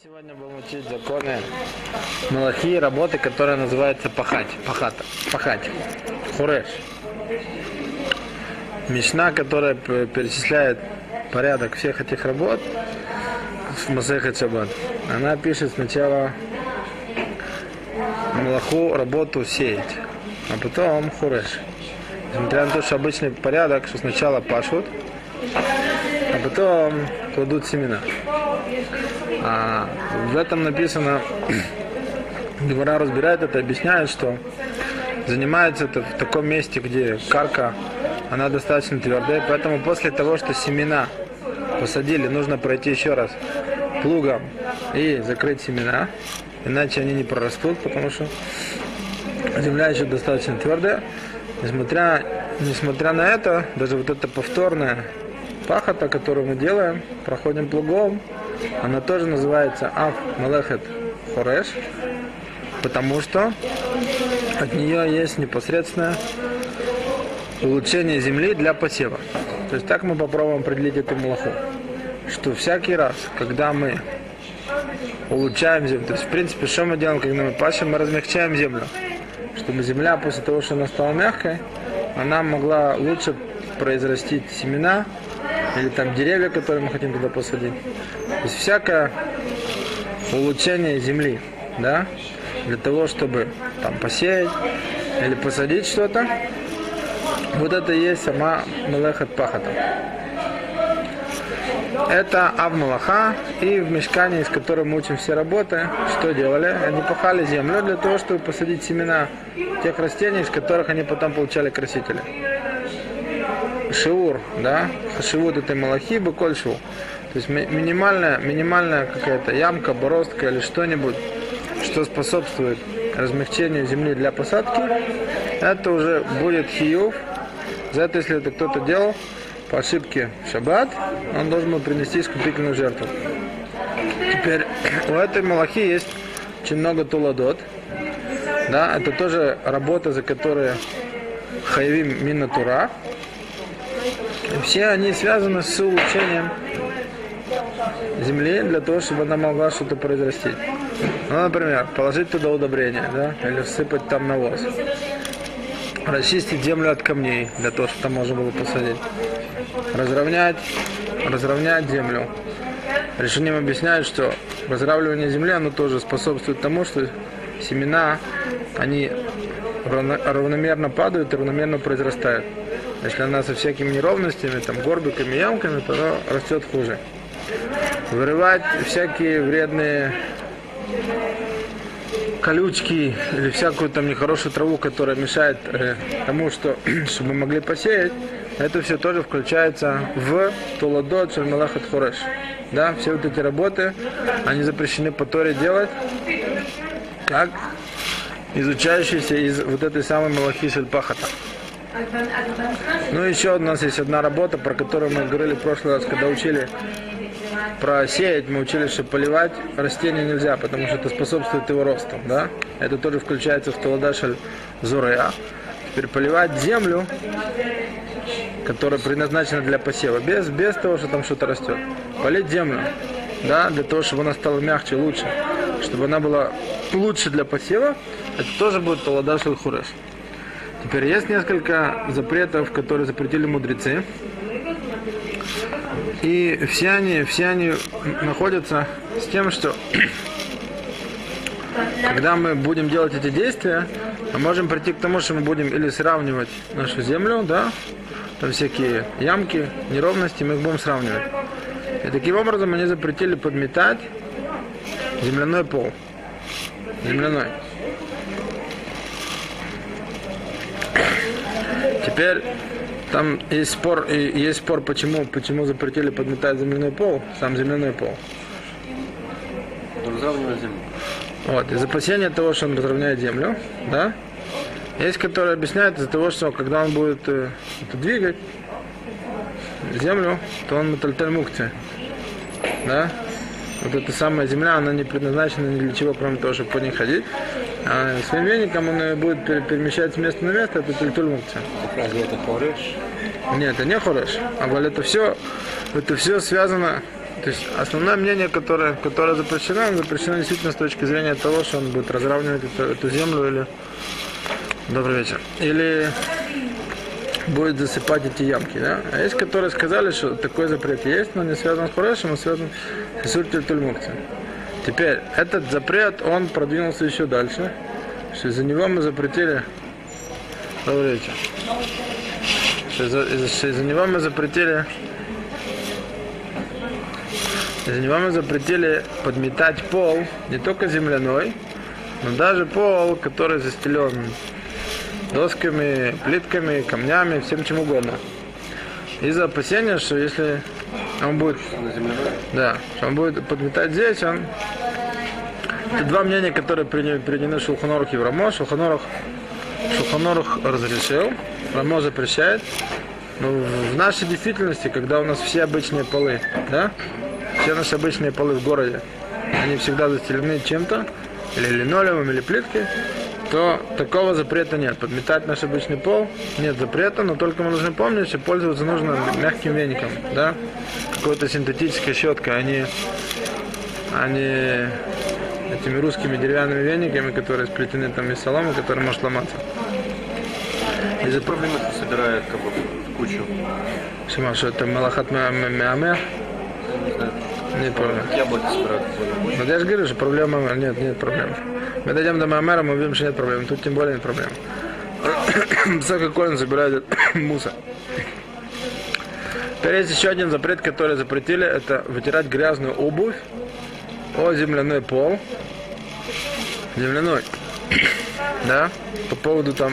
сегодня будем учить законы Малахи, работы, которая называется пахать, пахата, пахать, хуреш. Мишна, которая перечисляет порядок всех этих работ в Масехе Шаббат, она пишет сначала Малаху работу сеять, а потом хуреш. Несмотря на то, что обычный порядок, что сначала пашут, а потом кладут семена. А в этом написано, Гевара разбирает это, объясняет, что занимается это в таком месте, где карка, она достаточно твердая, поэтому после того, что семена посадили, нужно пройти еще раз плугом и закрыть семена, иначе они не прорастут, потому что земля еще достаточно твердая. Несмотря, несмотря на это, даже вот эта повторная пахота, которую мы делаем, проходим плугом, она тоже называется Аф Малехет Хореш, потому что от нее есть непосредственное улучшение земли для посева. То есть так мы попробуем определить эту малаху, что всякий раз, когда мы улучшаем землю, то есть в принципе, что мы делаем, когда мы пашем, мы размягчаем землю, чтобы земля после того, что она стала мягкой, она могла лучше произрастить семена или там деревья, которые мы хотим туда посадить. То есть всякое улучшение земли, да, для того, чтобы там посеять или посадить что-то, вот это и есть сама Мелехат Пахата. Это Авмалаха, и в мешкане, из которого мы учим все работы, что делали? Они пахали землю для того, чтобы посадить семена тех растений, из которых они потом получали красители. Шиур, да, хашивут этой малахи, быколь шиур. То есть ми- минимальная, минимальная какая-то ямка, бороздка или что-нибудь, что способствует размягчению земли для посадки, это уже будет хиюв. За это, если это кто-то делал по ошибке шаббат, он должен был принести искупительную жертву. Теперь у этой малахи есть очень много туладот. Да, это тоже работа, за которую хаявим минатура. Все они связаны с улучшением земли для того, чтобы она могла что-то произрастить. Ну, например, положить туда удобрение, да, или всыпать там навоз. Расчистить землю от камней, для того, чтобы там можно было посадить. Разровнять, разровнять землю. Решением объясняют, что разравнивание земли, оно тоже способствует тому, что семена, они равно- равномерно падают и равномерно произрастают. Если она со всякими неровностями, там, горбиками, ямками, то она растет хуже. Вырывать всякие вредные колючки или всякую там нехорошую траву, которая мешает э, тому, что, чтобы мы могли посеять, это все тоже включается в Туладот Шальмалахат Хореш. Да, все вот эти работы, они запрещены по Торе делать, как изучающиеся из вот этой самой Малахи Шельпахата. Ну, еще у нас есть одна работа, про которую мы говорили в прошлый раз, когда учили про сеять, мы учили, что поливать растения нельзя, потому что это способствует его росту, да? Это тоже включается в Таладашаль Зурея. Теперь поливать землю, которая предназначена для посева, без, без того, что там что-то растет. Полить землю, да, для того, чтобы она стала мягче, лучше, чтобы она была лучше для посева, это тоже будет Таладашаль Хуреш. Теперь есть несколько запретов, которые запретили мудрецы. И все они, все они находятся с тем, что когда мы будем делать эти действия, мы можем прийти к тому, что мы будем или сравнивать нашу землю, да, там всякие ямки, неровности, мы их будем сравнивать. И таким образом они запретили подметать земляной пол. Земляной. Теперь там есть спор, есть спор, почему, почему запретили подметать земляной пол, сам земляной пол. Разравнивать землю. Вот, из опасения того, что он разровняет землю, да, есть, которые объясняют из-за того, что когда он будет э, это двигать землю, то он метальтель мукти, да, вот эта самая земля, она не предназначена ни для чего, кроме того, чтобы по ней ходить, а своим веником он ее будет пере- перемещать с места на место, это тельтуль мукти. Разве это хореш? Нет, это не хореш. А вот это все, это все связано То есть основное мнение, которое, которое запрещено, оно запрещено действительно с точки зрения того, что он будет разравнивать эту, эту землю или... Добрый вечер. Или будет засыпать эти ямки, да? А есть, которые сказали, что такой запрет есть, но не связан с Хурешем, а связан с Исуртель Тульмукцем. Теперь, этот запрет, он продвинулся еще дальше, что из-за него мы запретили... Вечер. Что из-за, из-за него мы запретили... Из-за него мы запретили подметать пол, не только земляной, но даже пол, который застелен досками, плитками, камнями, всем чем угодно. Из-за опасения, что если он будет, да, он будет подметать здесь, он это два мнения, которые приведены в Шулханорух и в Рамо. Шулханорух разрешил, Рамо запрещает. Но в нашей действительности, когда у нас все обычные полы, да, все наши обычные полы в городе, они всегда застелены чем-то, или линолеумом, или плиткой, то такого запрета нет. Подметать наш обычный пол нет запрета, но только мы должны помнить, что пользоваться нужно мягким веником, да, какой-то синтетической щеткой, а не, а не этими русскими деревянными вениками, которые сплетены там из соломы, которые может ломаться. Из-за проблемы это собирает как бы в кучу. Шима, что это малахат меаме? Не. Нет проблем. Яблоки собирают. Но я же говорю, что проблема нет, нет проблем. Мы дойдем до Мамера, мы увидим, что нет проблем. Тут тем более нет проблем. Сака забирает мусор. Теперь есть еще один запрет, который запретили, это вытирать грязную обувь о земляной пол. Земляной. Да? По поводу там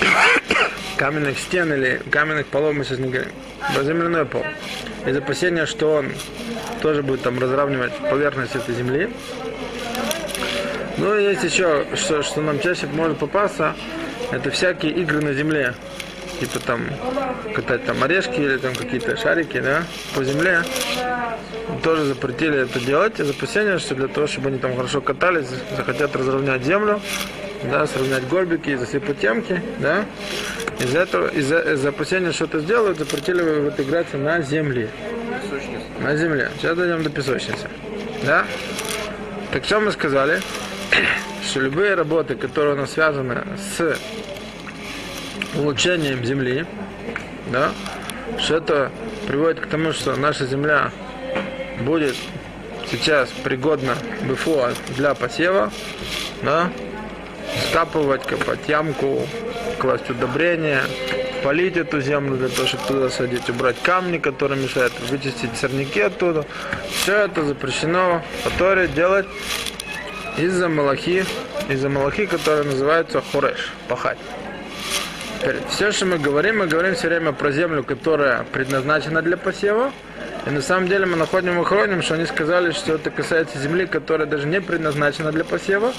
каменных стен или каменных полов мы сейчас не говорим. Да, земляной пол. Из опасения, что он тоже будет там разравнивать поверхность этой земли. Ну и есть еще, что, что нам чаще может попасться, это всякие игры на земле. Типа там катать там орешки или там какие-то шарики, да, по земле. Тоже запретили это делать из опасения, что для того, чтобы они там хорошо катались, захотят разровнять землю, да, сравнять горбики, засыпать ямки, да. Из-за этого, из-за, из опасения, что это сделают, запретили вот играть на земле. На земле. Сейчас дойдем до песочницы. Да? Так что мы сказали? Что любые работы, которые у нас связаны с улучшением земли, да, что это приводит к тому, что наша земля будет сейчас пригодна БФО для посева, да, скапывать, копать ямку, класть удобрения, полить эту землю для того, чтобы туда садить, убрать камни, которые мешают, вычистить сорняки оттуда. Все это запрещено в делать из-за малахи, из-за малахи, которая называется хореш, пахать. Все, что мы говорим, мы говорим все время про землю, которая предназначена для посева. И на самом деле мы находим и хроним, что они сказали, что это касается земли, которая даже не предназначена для посева,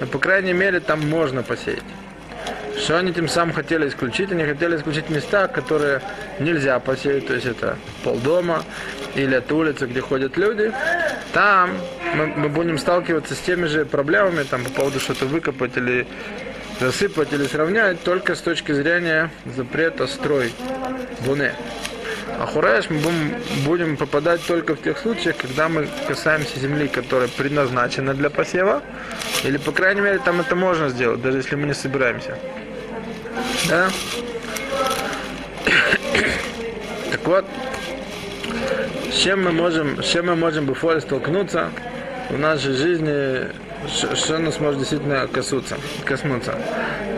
но по крайней мере там можно посеять. Что они тем самым хотели исключить? Они хотели исключить места, которые нельзя посеять, то есть это полдома или это улица, где ходят люди. Там мы, мы будем сталкиваться с теми же проблемами там, по поводу что-то выкопать или засыпать или сравнять только с точки зрения запрета строй буне. А хуреш мы будем, будем попадать только в тех случаях, когда мы касаемся земли, которая предназначена для посева, или, по крайней мере, там это можно сделать, даже если мы не собираемся. Да? Так вот, с чем мы можем, с чем мы можем Буфоре столкнуться? В нашей жизни, что нас может действительно коснуться, коснуться.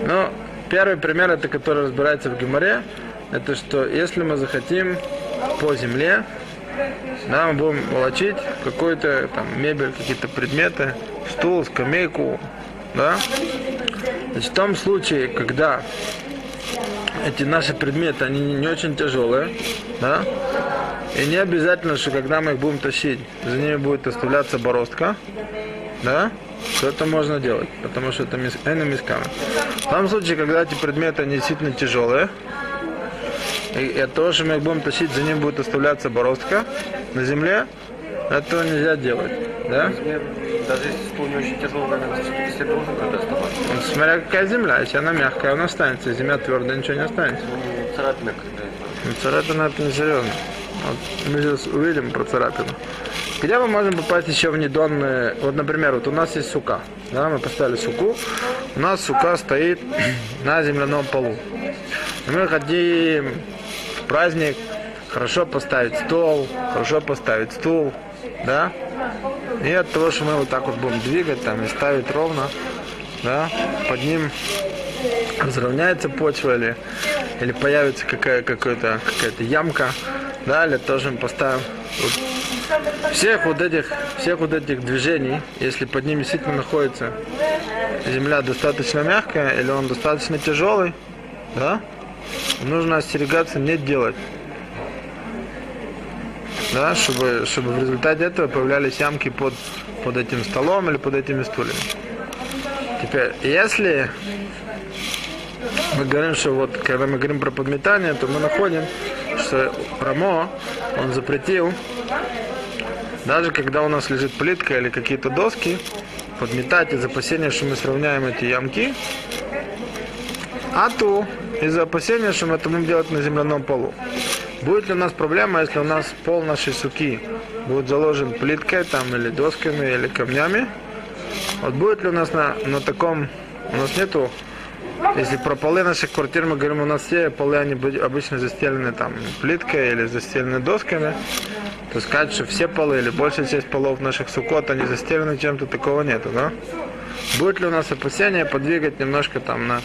Но первый пример, это который разбирается в Геморе, это что если мы захотим по земле, да, мы будем волочить какую-то там мебель, какие-то предметы, стул, скамейку, да, Значит, в том случае, когда эти наши предметы, они не очень тяжелые, да, и не обязательно, что когда мы их будем тащить, за ними будет оставляться бороздка, да, то это можно делать, потому что это мисками. В том случае, когда эти предметы они действительно тяжелые, и, и от того, что мы их будем тащить, за ними будет оставляться бороздка на земле, этого нельзя делать. Да? Даже если стул не очень тяжелый, наверное, если должен когда оставаться. Ну, смотря какая земля. Если она мягкая, она останется. Земля твердая, ничего не останется. Ну, царапина когда Ну, царапина это не серьезно. Вот мы сейчас увидим про царапину. Где мы можем попасть еще в недонные... Вот, например, вот у нас есть сука. Да, мы поставили суку. У нас сука стоит на земляном полу. Мы хотим в праздник хорошо поставить стол, хорошо поставить стул, да? И от того, что мы вот так вот будем двигать там и ставить ровно, да, под ним разровняется почва или, или появится какая, какая-то, какая-то ямка, да, или тоже мы поставим вот всех вот этих, всех вот этих движений, если под ним действительно находится земля достаточно мягкая или он достаточно тяжелый, да, нужно остерегаться не делать. Да, чтобы, чтобы в результате этого появлялись ямки под, под этим столом или под этими стульями. Теперь, если мы говорим, что вот когда мы говорим про подметание, то мы находим, что Рамо, он запретил, даже когда у нас лежит плитка или какие-то доски, подметать из опасения, что мы сравняем эти ямки, а то из-за опасения, что мы это будем делать на земляном полу. Будет ли у нас проблема, если у нас пол нашей суки будет заложен плиткой там или досками или камнями? Вот будет ли у нас на, на таком, у нас нету, если про полы наших квартир мы говорим, у нас все полы, они обычно застелены там плиткой или застелены досками, то сказать, что все полы или большая часть полов наших сукот, они застелены чем-то, такого нету, да? Будет ли у нас опасение подвигать немножко там на,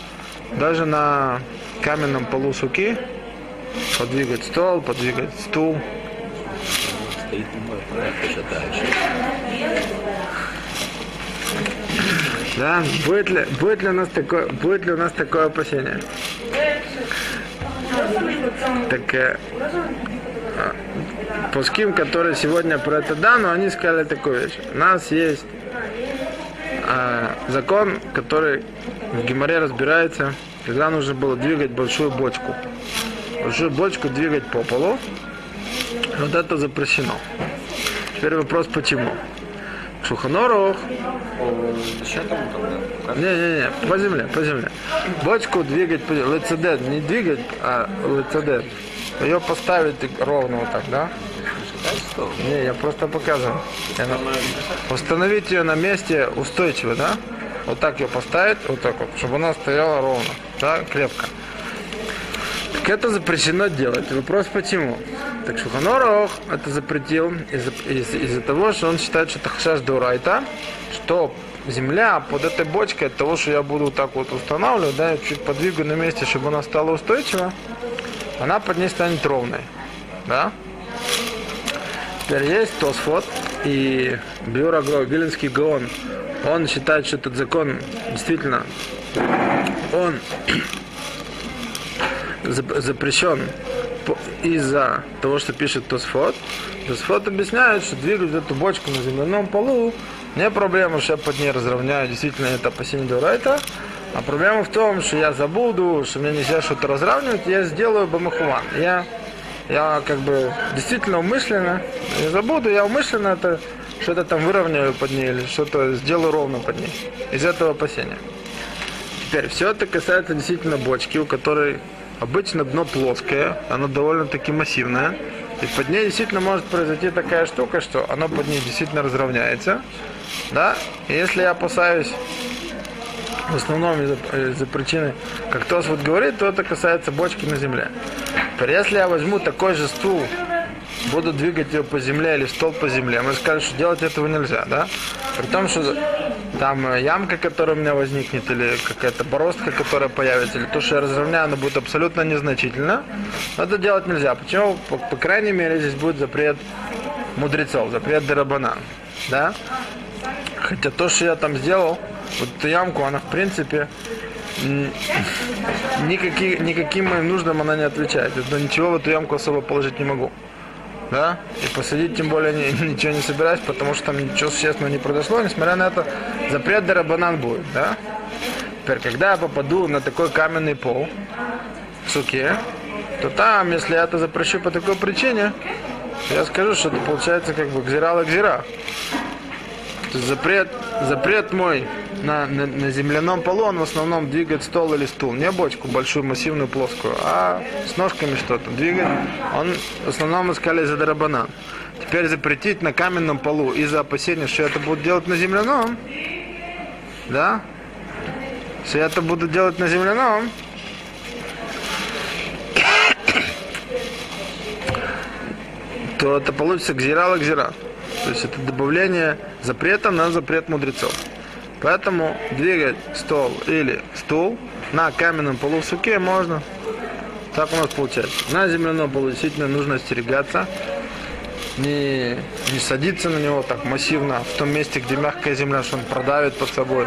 даже на каменном полу суки, подвигать стол, подвигать стул. Стоит немного проект дальше. Да, будет ли, будет ли у нас такое, будет ли у нас такое опасение? Так э, а, пуским, которые сегодня про это да, но они сказали такую вещь. У нас есть э, закон, который в Гимаре разбирается, когда нужно было двигать большую бочку. Большую бочку двигать по полу. Вот это запрещено. Теперь вопрос, почему? Шуханорух. Не-не-не, по земле, по земле. Бочку двигать, по лицедет, не двигать, а лицедет. Ее поставить ровно вот так, да? Не, я просто показываю. Установить ее на месте устойчиво, да? Вот так ее поставить, вот так вот, чтобы она стояла ровно, да, крепко. Так это запрещено делать. Вопрос почему? Так Шуханорох это запретил из-за из, из того, что он считает, что это хашаш дурайта, что земля под этой бочкой от того, что я буду так вот устанавливать, да, чуть подвигаю на месте, чтобы она стала устойчива, она под ней станет ровной. Да? Теперь есть Тосфот и Бюро Виленский Гаон. Он считает, что этот закон действительно он зап- запрещен из-за того, что пишет Тосфот. Тосфот объясняет, что двигать эту бочку на земляном полу не проблема, что я под ней разровняю, действительно это опасение Дурайта, а проблема в том, что я забуду, что мне нельзя что-то разравнивать, я сделаю бамахуван. Я, я как бы действительно умышленно, я забуду, я умышленно это что-то там выровняю под ней или что-то сделаю ровно под ней. Из этого опасения. Теперь, все это касается действительно бочки, у которой обычно дно плоское, оно довольно-таки массивное. И под ней действительно может произойти такая штука, что оно под ней действительно разровняется. Да? И если я опасаюсь в основном из-за, из-за причины, как Тос вот говорит, то это касается бочки на земле. Если я возьму такой же стул, буду двигать ее по земле или стол по земле, мы скажем, что делать этого нельзя, да? При том, что там э, ямка, которая у меня возникнет, или какая-то бороздка, которая появится, или то, что я разровняю, она будет абсолютно незначительно. Но это делать нельзя. Почему? По, по крайней мере, здесь будет запрет мудрецов, запрет Дарабана. Да? Хотя то, что я там сделал, вот эту ямку, она в принципе м, никаки, никаким моим нуждам она не отвечает. Это ничего в эту ямку особо положить не могу. Да? И посадить тем более ни- ничего не собираюсь, потому что там ничего существенного не произошло. Несмотря на это, запрет Дарабанан будет. Да? Теперь, когда я попаду на такой каменный пол в суке, то там, если я это запрещу по такой причине, я скажу, что это получается как бы гзирала гзира. Запрет, запрет мой на, на, на земляном полу, он в основном двигает стол или стул. Не бочку большую, массивную, плоскую, а с ножками что-то двигает. Он в основном искали за дарабанан. Теперь запретить на каменном полу из-за опасения, что это будут делать на земляном. Да? Если это буду делать на земляном, то это получится гзирала гзира. То есть это добавление запрета на запрет мудрецов. Поэтому двигать стол или стул на каменном полу в суке можно. Так у нас получается. На земляном полу действительно нужно остерегаться. Не, не садиться на него так массивно в том месте, где мягкая земля, что он продавит под собой.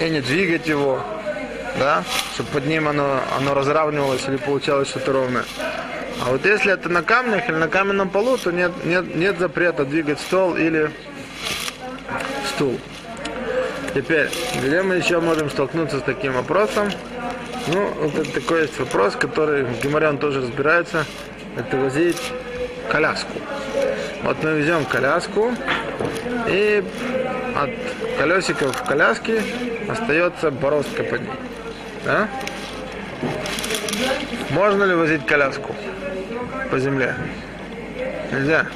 И не двигать его, да, чтобы под ним оно, оно разравнивалось или получалось что-то ровное. А вот если это на камнях или на каменном полу, то нет, нет, нет запрета двигать стол или стул. Теперь, где мы еще можем столкнуться с таким вопросом? Ну, вот такой есть вопрос, который в тоже разбирается. Это возить коляску. Вот мы везем коляску, и от колесиков в коляске остается бороздка под ней. Да? Можно ли возить коляску по земле? Нельзя.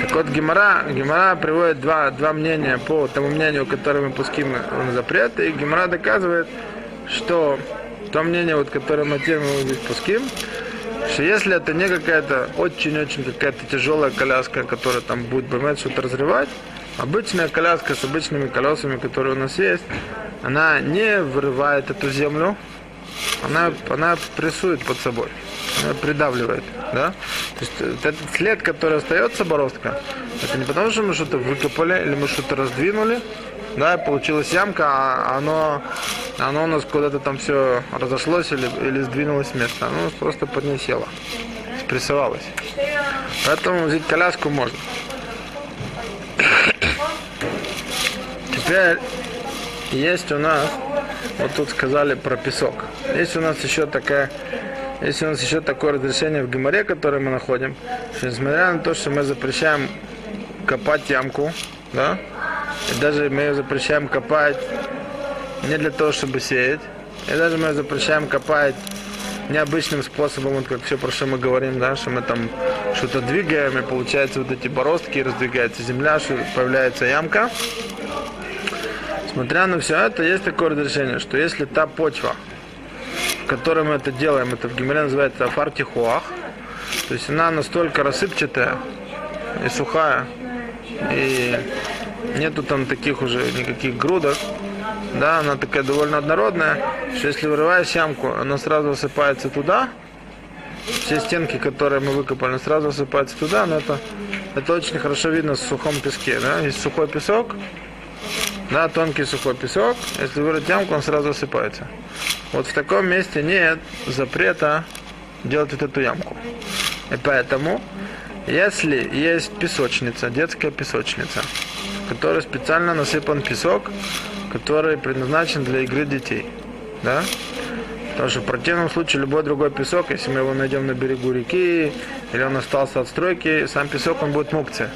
Так вот, Гемора, Гемора приводит два, два мнения по тому мнению, которое мы пуским на запрет, и Гемора доказывает, что то мнение, вот, которое мы тему здесь пуским, что если это не какая-то очень-очень какая-то тяжелая коляска, которая там будет бомбить что-то разрывать, обычная коляска с обычными колесами, которые у нас есть, она не вырывает эту землю, она, она прессует под собой, придавливает, да? То есть вот этот след, который остается бороздка, это не потому, что мы что-то выкопали или мы что-то раздвинули, да, получилась ямка, а оно, оно у нас куда-то там все разошлось или, или сдвинулось с места. Оно просто под ней село, спрессовалось. Поэтому взять коляску можно. Теперь есть у нас, вот тут сказали про песок. Есть у нас еще такая, есть у нас еще такое разрешение в Гимаре, которое мы находим, что несмотря на то, что мы запрещаем копать ямку, да, и даже мы ее запрещаем копать не для того, чтобы сеять, и даже мы ее запрещаем копать необычным способом, вот как все, про что мы говорим, да, что мы там что-то двигаем, и получается вот эти бороздки, раздвигается земля, что появляется ямка. Смотря на все это, есть такое разрешение, что если та почва, в мы это делаем, это в Гимере называется афартихуах, то есть она настолько рассыпчатая и сухая, и нету там таких уже никаких грудок, да, она такая довольно однородная, что если вырываешь ямку, она сразу высыпается туда, все стенки, которые мы выкопали, сразу высыпаются туда, но это, это очень хорошо видно в сухом песке, да, есть сухой песок, да, тонкий сухой песок, если вырыть ямку, он сразу высыпается. Вот в таком месте нет запрета делать вот эту ямку. И поэтому, если есть песочница, детская песочница, в которой специально насыпан песок, который предназначен для игры детей, да, Потому что в противном случае любой другой песок, если мы его найдем на берегу реки, или он остался от стройки, сам песок он будет мукция.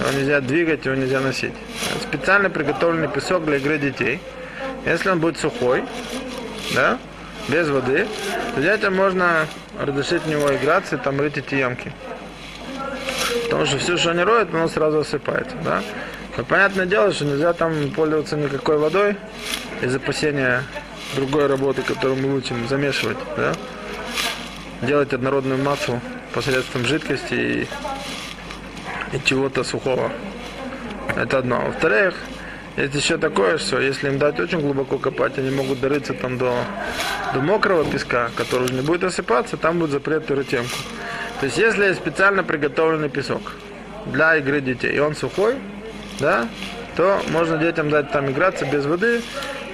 Его нельзя двигать, его нельзя носить. Специально приготовленный песок для игры детей. Если он будет сухой, да, без воды, то детям можно разрешить в него играться и там рыть эти ямки. Потому что все, что они роют, оно сразу осыпается. Да? Но понятное дело, что нельзя там пользоваться никакой водой из опасения другой работы, которую мы учим замешивать. Да? Делать однородную массу посредством жидкости и, и чего-то сухого. Это одно. Во-вторых, есть еще такое, что если им дать очень глубоко копать, они могут дорыться там до, до мокрого песка, который уже не будет осыпаться, там будет запрет темку. То есть если есть специально приготовленный песок для игры детей, и он сухой, да, то можно детям дать там играться без воды,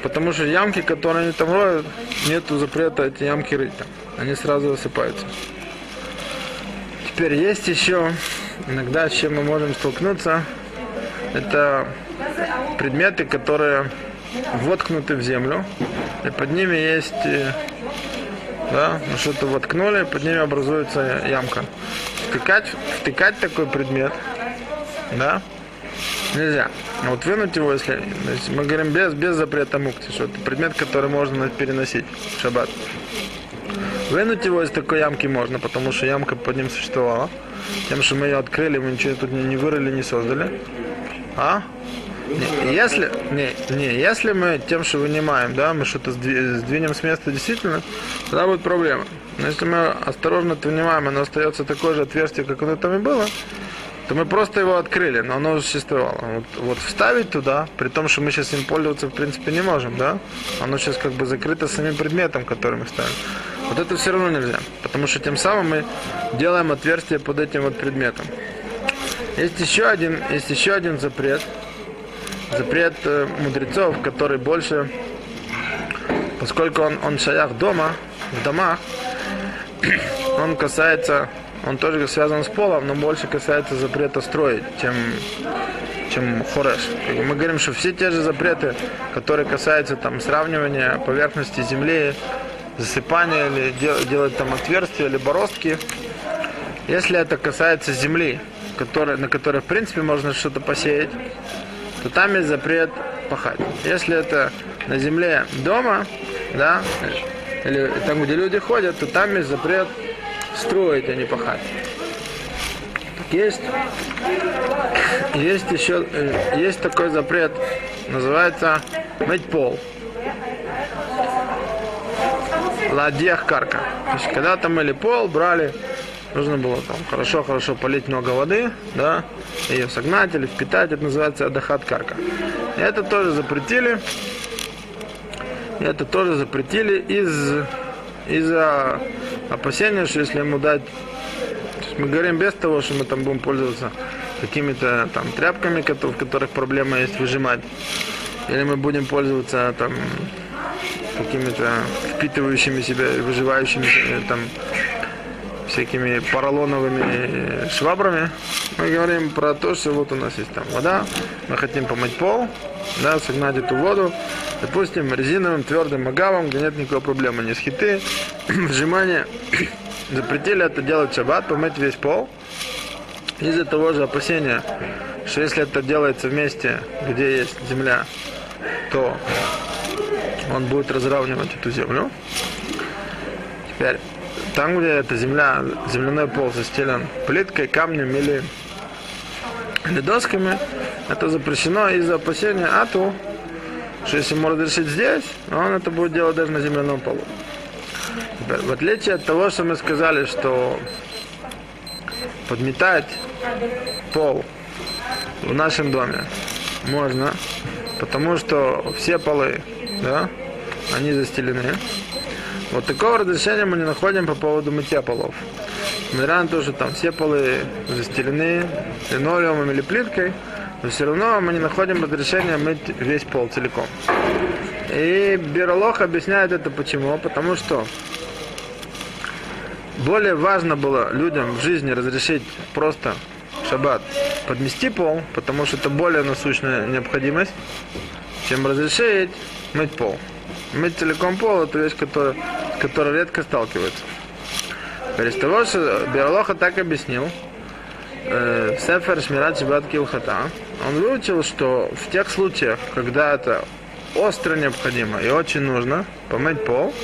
потому что ямки, которые они там роют, нету запрета эти ямки рыть там. Они сразу осыпаются. Теперь есть еще иногда, с чем мы можем столкнуться, это предметы, которые воткнуты в землю, и под ними есть, э, да, ну, что-то воткнули, под ними образуется ямка. Втыкать, втыкать такой предмет, да, Нельзя. А вот вынуть его, если... значит, мы говорим без, без запрета мукти, что это предмет, который можно переносить в шаббат. Вынуть его из такой ямки можно, потому что ямка под ним существовала. Тем, что мы ее открыли, мы ничего тут не вырыли, не создали. А? Не, если, не, не, если мы тем, что вынимаем, да, мы что-то сдви- сдвинем с места действительно, тогда будет проблема. Но если мы осторожно это вынимаем, оно остается такое же отверстие, как оно там и было, то мы просто его открыли, но оно существовало. Вот, вот вставить туда, при том, что мы сейчас им пользоваться в принципе не можем, да? Оно сейчас как бы закрыто самим предметом, который мы ставим. Вот это все равно нельзя, потому что тем самым мы делаем отверстие под этим вот предметом. Есть еще один, есть еще один запрет. Запрет э, мудрецов, который больше, поскольку он, он шаях дома, в домах, он касается, он тоже связан с полом, но больше касается запрета строить, чем, чем хореш. Мы говорим, что все те же запреты, которые касаются там сравнивания поверхности земли, засыпания или дел- делать там отверстия или бороздки, если это касается земли, которая, на которой в принципе можно что-то посеять, то там есть запрет пахать. Если это на земле дома, да, или там, где люди ходят, то там есть запрет строить, а не пахать. Есть, есть еще, э, есть такой запрет, называется мыть пол. Ладьях карка. То есть когда-то мыли пол, брали, нужно было там хорошо-хорошо полить много воды, да, ее согнать или впитать, это называется адахат карка. Это тоже запретили. Это тоже запретили из из-за опасения, что если ему дать мы говорим без того, что мы там будем пользоваться какими-то там тряпками, в которых проблема есть выжимать. Или мы будем пользоваться там какими-то впитывающими себя, выживающими э, там всякими поролоновыми швабрами. Мы говорим про то, что вот у нас есть там вода, мы хотим помыть пол, да, согнать эту воду, допустим, резиновым твердым агавом, где нет никакой проблемы, ни схиты, вжимания. Запретили это делать в шаббат, помыть весь пол. Из-за того же опасения, что если это делается в месте, где есть земля, то он будет разравнивать эту землю. Теперь, там, где эта земля, земляной пол застелен плиткой, камнем или, или досками, это запрещено из-за опасения ату, что если ему разрешить здесь, он это будет делать даже на земляном полу. Теперь, в отличие от того, что мы сказали, что подметать пол в нашем доме можно, потому что все полы, да, они застелены. Вот такого разрешения мы не находим по поводу мытья полов. Несмотря на то, что там все полы застелены линолеумом или плиткой, но все равно мы не находим разрешения мыть весь пол целиком. И Биролох объясняет это почему? Потому что более важно было людям в жизни разрешить просто шаббат подмести пол, потому что это более насущная необходимость, чем разрешить мыть пол. Мыть целиком пол – это вещь, которая, с которой редко того, что Биолоха так объяснил, э, Сефер Шмират Шибат Килхата, он выучил, что в тех случаях, когда это остро необходимо и очень нужно помыть пол,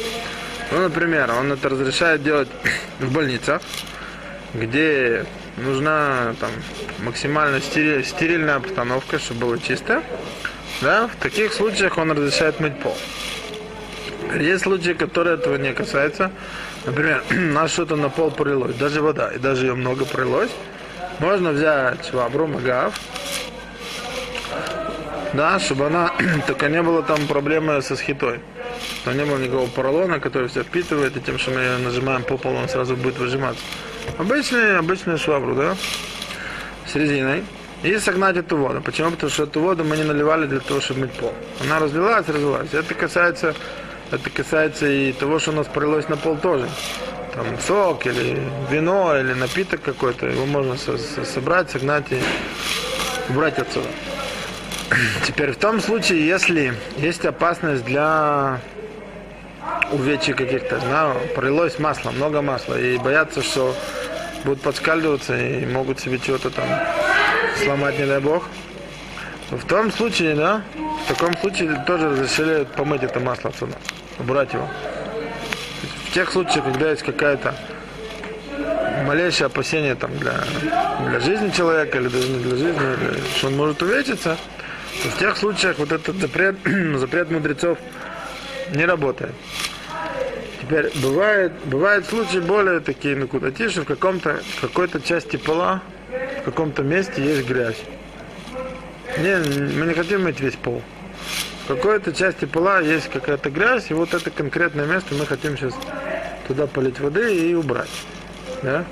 ну, например, он это разрешает делать в больницах, где нужна там максимально стери- стерильная обстановка, чтобы было чисто. Да, в таких случаях он разрешает мыть пол. Есть случаи, которые этого не касаются. Например, у нас что-то на пол пролилось, даже вода, и даже ее много пролилось. Можно взять швабру, магав, да, чтобы она, только не было там проблемы со схитой. Что не было никакого поролона, который все впитывает, и тем, что мы ее нажимаем по полу, он сразу будет выжиматься. Обычный, обычную швабру, да, с резиной. И согнать эту воду. Почему? Потому что эту воду мы не наливали для того, чтобы мыть пол. Она разлилась, разлилась. Это касается, это касается и того, что у нас пролилось на пол тоже. Там сок или вино или напиток какой-то. Его можно со- со- собрать, согнать и убрать отсюда. Теперь в том случае, если есть опасность для увечий каких-то, знаю, пролилось масло, много масла, и боятся, что будут подскальзываться и могут себе чего-то там сломать, не дай бог. В том случае, да, в таком случае тоже разрешили помыть это масло отсюда, убрать его. В тех случаях, когда есть какая-то малейшее опасение там, для, для жизни человека или даже не для жизни, или, что он может увечиться, то в тех случаях вот этот запрет, запрет мудрецов не работает. Теперь бывает, бывают случаи более такие, ну куда в каком-то, какой-то части пола, в каком-то месте есть грязь. Не, мы не хотим мыть весь пол. В какой-то части пола есть какая-то грязь, и вот это конкретное место мы хотим сейчас туда полить воды и убрать. Да?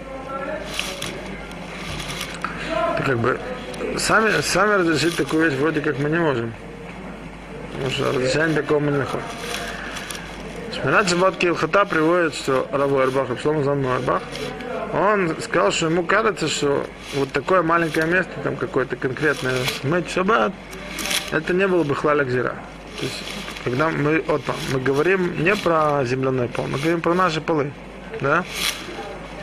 Это как бы сами, сами разрешить такую вещь вроде как мы не можем. Потому что разрешения такого мы не находим. Шмират Шаббат Килхата приводит, что Раву Арбах, Абшлому Замну Арбах, он сказал, что ему кажется, что вот такое маленькое место, там какое-то конкретное смыть шаббат, это не было бы хлаля зира. То есть, когда мы, вот, мы говорим не про земляной пол, мы говорим про наши полы, да?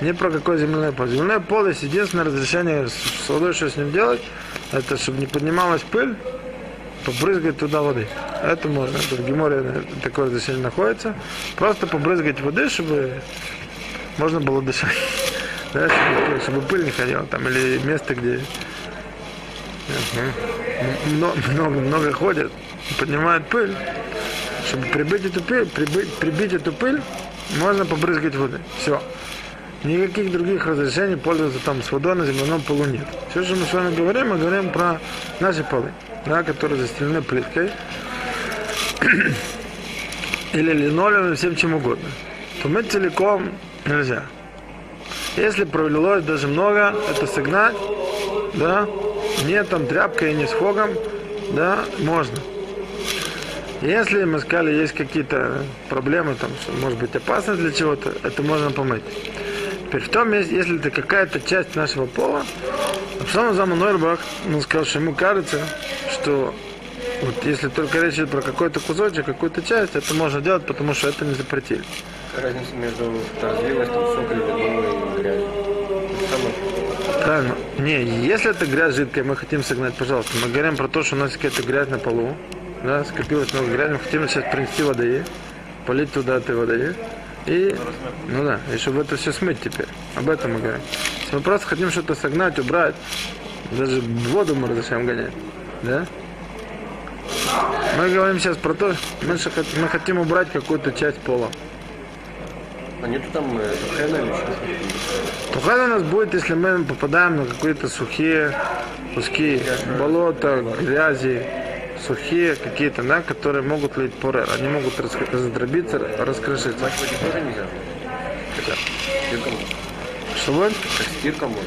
Не про какой земляной пол. Земляной пол есть единственное разрешение с водой, что с ним делать, это чтобы не поднималась пыль, побрызгать туда воды. Это можно. Это в Геморе такое разрешение находится. Просто побрызгать воды, чтобы можно было дышать. Да, чтобы, чтобы пыль не ходила там. Или место, где много, много, много ходят, поднимают пыль. Чтобы прибить эту пыль, прибить, прибить эту пыль, можно побрызгать воды. Все. Никаких других разрешений пользоваться там с водой на земляном полу нет. Все, что мы с вами говорим, мы говорим про наши полы, да, которые застелены плиткой или линолеумом, всем чем угодно. То мы целиком нельзя. Если пролилось даже много, это согнать, да, не там тряпкой и не с фогом, да, можно. Если мы сказали, есть какие-то проблемы, там, что может быть опасно для чего-то, это можно помыть. Теперь в том месте, если это какая-то часть нашего пола, Абсалом Зама Нойрбах, он сказал, что ему кажется, что вот если только речь идет про какой-то кусочек, какую-то часть, это можно делать, потому что это не запретили. Разница между или вино и грязь. Правильно. Не, если это грязь жидкая, мы хотим согнать, пожалуйста. Мы говорим про то, что у нас какая-то грязь на полу, да, скопилось много грязи, мы хотим сейчас принести воды, полить туда этой воды, и, ну да, и чтобы это все смыть теперь. Об этом мы говорим. Мы просто хотим что-то согнать, убрать, даже воду мы разрешаем гонять, да? Мы говорим сейчас про то, мы, мы хотим убрать какую-то часть пола. А нету там э, тухена или что? Тухай у нас будет, если мы попадаем на какие-то сухие куски болота, грязи, сухие какие-то, да, которые могут лить порер. Они могут раздробиться, раскрошиться. Тоже нельзя? Можно. Что? Как стирка можно.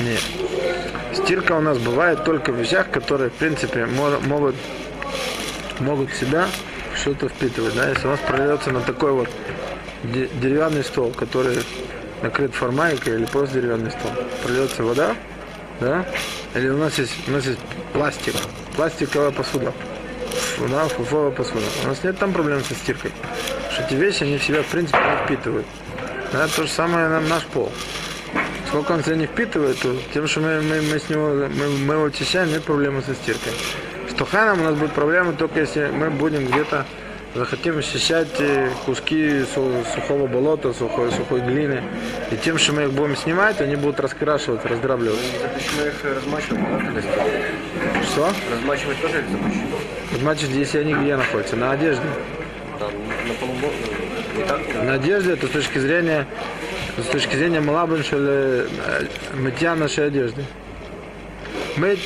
Нет. Стирка у нас бывает только в вещах, которые, в принципе, мо- могут, могут себя что-то впитывать. Да? Если у нас прольется на такой вот деревянный стол, который накрыт формайкой или просто деревянный стол, прольется вода, да? Или у нас есть, у нас есть пластик, пластиковая посуда, да, фуфовая посуда. У нас нет там проблем со стиркой. Что эти вещи, они в себя, в принципе, не впитывают. Да, то же самое на наш пол. Сколько он себя не впитывает, то тем, что мы, мы, мы с него мы, мы его очищаем, нет проблемы со стиркой. С туханом у нас будет проблема только если мы будем где-то захотим очищать куски су- сухого болота, сухой, сухой глины. И тем, что мы их будем снимать, они будут раскрашиваться, раздравливаться. Запрещено их э, размачивать, да? Что? Размачивать тоже это запрещено? Значит, если они где находятся? На одежде. Там на полубо... Не так? На одежде это с точки зрения с точки зрения малабин шеле, э, мытья нашей одежды. Мыть,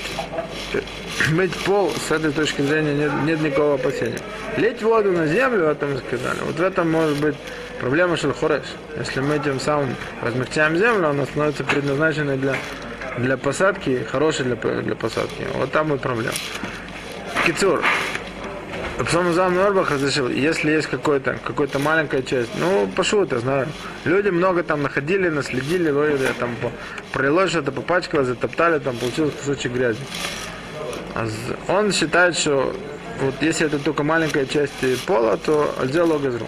мыть пол с этой точки зрения нет, нет никакого опасения. Лить воду на землю, это мы сказали. Вот в этом может быть проблема шельхореш. Если мы тем самым размягчаем землю, она становится предназначенной для, для посадки, хорошей для, для посадки. Вот там будет проблема. Кицур, Псалом Зам Норбах разрешил, если есть какой-то, какая-то маленькая часть, ну, пошу это, знаю. Люди много там находили, наследили, ловили, там пролилось что-то, попачкалось, затоптали, там получился кусочек грязи. А Он считает, что вот если это только маленькая часть пола, то отдел газру.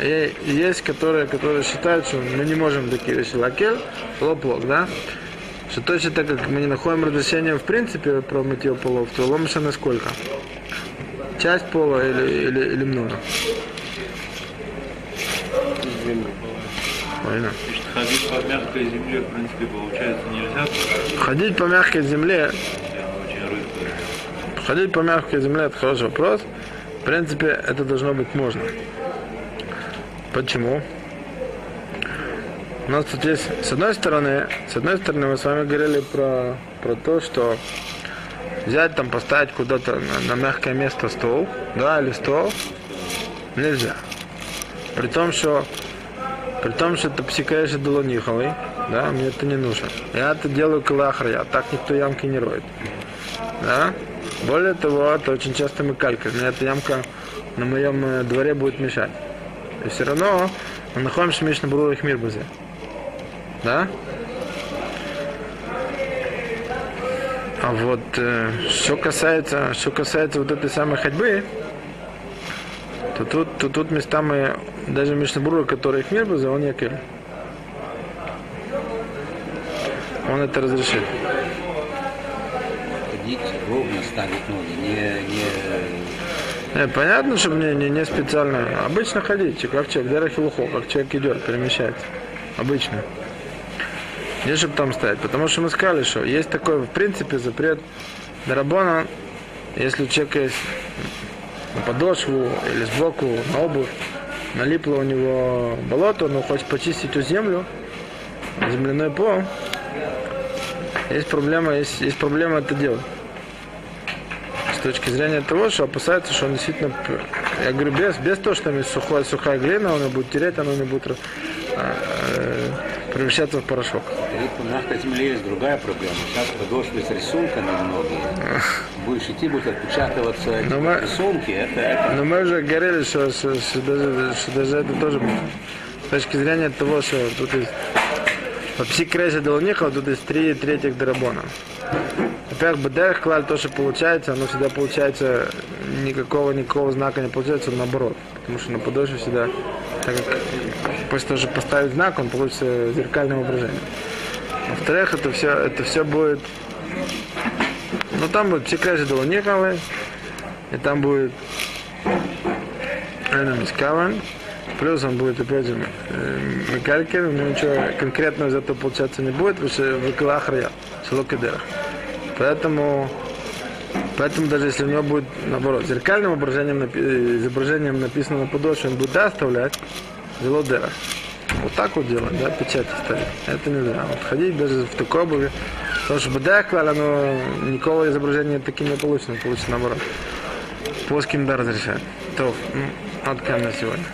И есть которые, которые считают, что мы не можем такие вещи лакель, лоплок, да? что точно так как мы не находим разрешения в принципе про мытье полов, то ломаша на сколько? Часть пола или, или, или много? Правильно. Ходить по мягкой земле, в принципе, получается нельзя, Ходить по мягкой земле. Ходить по мягкой земле это хороший вопрос. В принципе, это должно быть можно. Почему? У нас тут есть, с одной стороны, с одной стороны, мы с вами говорили про, про то, что взять там, поставить куда-то на, на мягкое место стол, да, или стол, нельзя. При том, что при том, что это псикаешь долониховый, да, мне это не нужно. Я это делаю калахря, так никто ямки не роет. Да? Более того, это очень часто мы калькаем. Мне эта ямка на моем э, дворе будет мешать. И все равно мы находимся в Мишна Бруровых Мирбазе. Да? А вот э, что касается, что касается вот этой самой ходьбы, то тут, то тут местами даже Мишнабрура, который их Мирбазе, он якель. Он это разрешит. Ровно ставить ноги, не, не Не, понятно, что мне не, не специально. Обычно ходить, как человек, дерахилухо, как человек идет, перемещается. Обычно. Не чтобы там стоять. Потому что мы сказали, что есть такой, в принципе, запрет Дарабона, если у человека есть на подошву или сбоку, на обувь, налипло у него болото, он хочет почистить эту землю, земляной пол, есть проблема, есть, есть проблема это делать точки зрения того, что опасается, что он действительно, я говорю, без, без того, что там есть сухая, сухая глина, она будет тереть, она не будет э, э, превращаться в порошок. по мягкой земле есть другая проблема. Сейчас подошвы с рисунками многие. Будешь идти, будут отпечатываться Ну, мы- рисунки. Это, это Но мы уже говорили, что, что, что даже, что даже это тоже с точки зрения того, что тут есть по псикрезе Долонихова тут есть три третьих драбона. Во-первых, БДР клаль то, что получается, оно всегда получается никакого никакого знака не получается, наоборот. Потому что на подошве всегда, так как после того, что поставить знак, он получится зеркальным ображением. Во-вторых, это все, это все будет ну там будет псикрезе Долониховой, и там будет Эна Мискаван. Плюс он будет, опять же, э, Микалькин, него ничего конкретного из этого получаться не будет, потому что в село Кедерах. Поэтому, поэтому даже если у него будет, наоборот, зеркальным изображением, изображением написано на подошве, он будет да оставлять, село Дерах. Вот так вот делать, да, печати ставить. Это нельзя. Вот ходить даже в такой обуви, потому что БД клали, оно никакого изображения таки не получится, получится наоборот. Плоским да разрешает. То, ну, от на сегодня.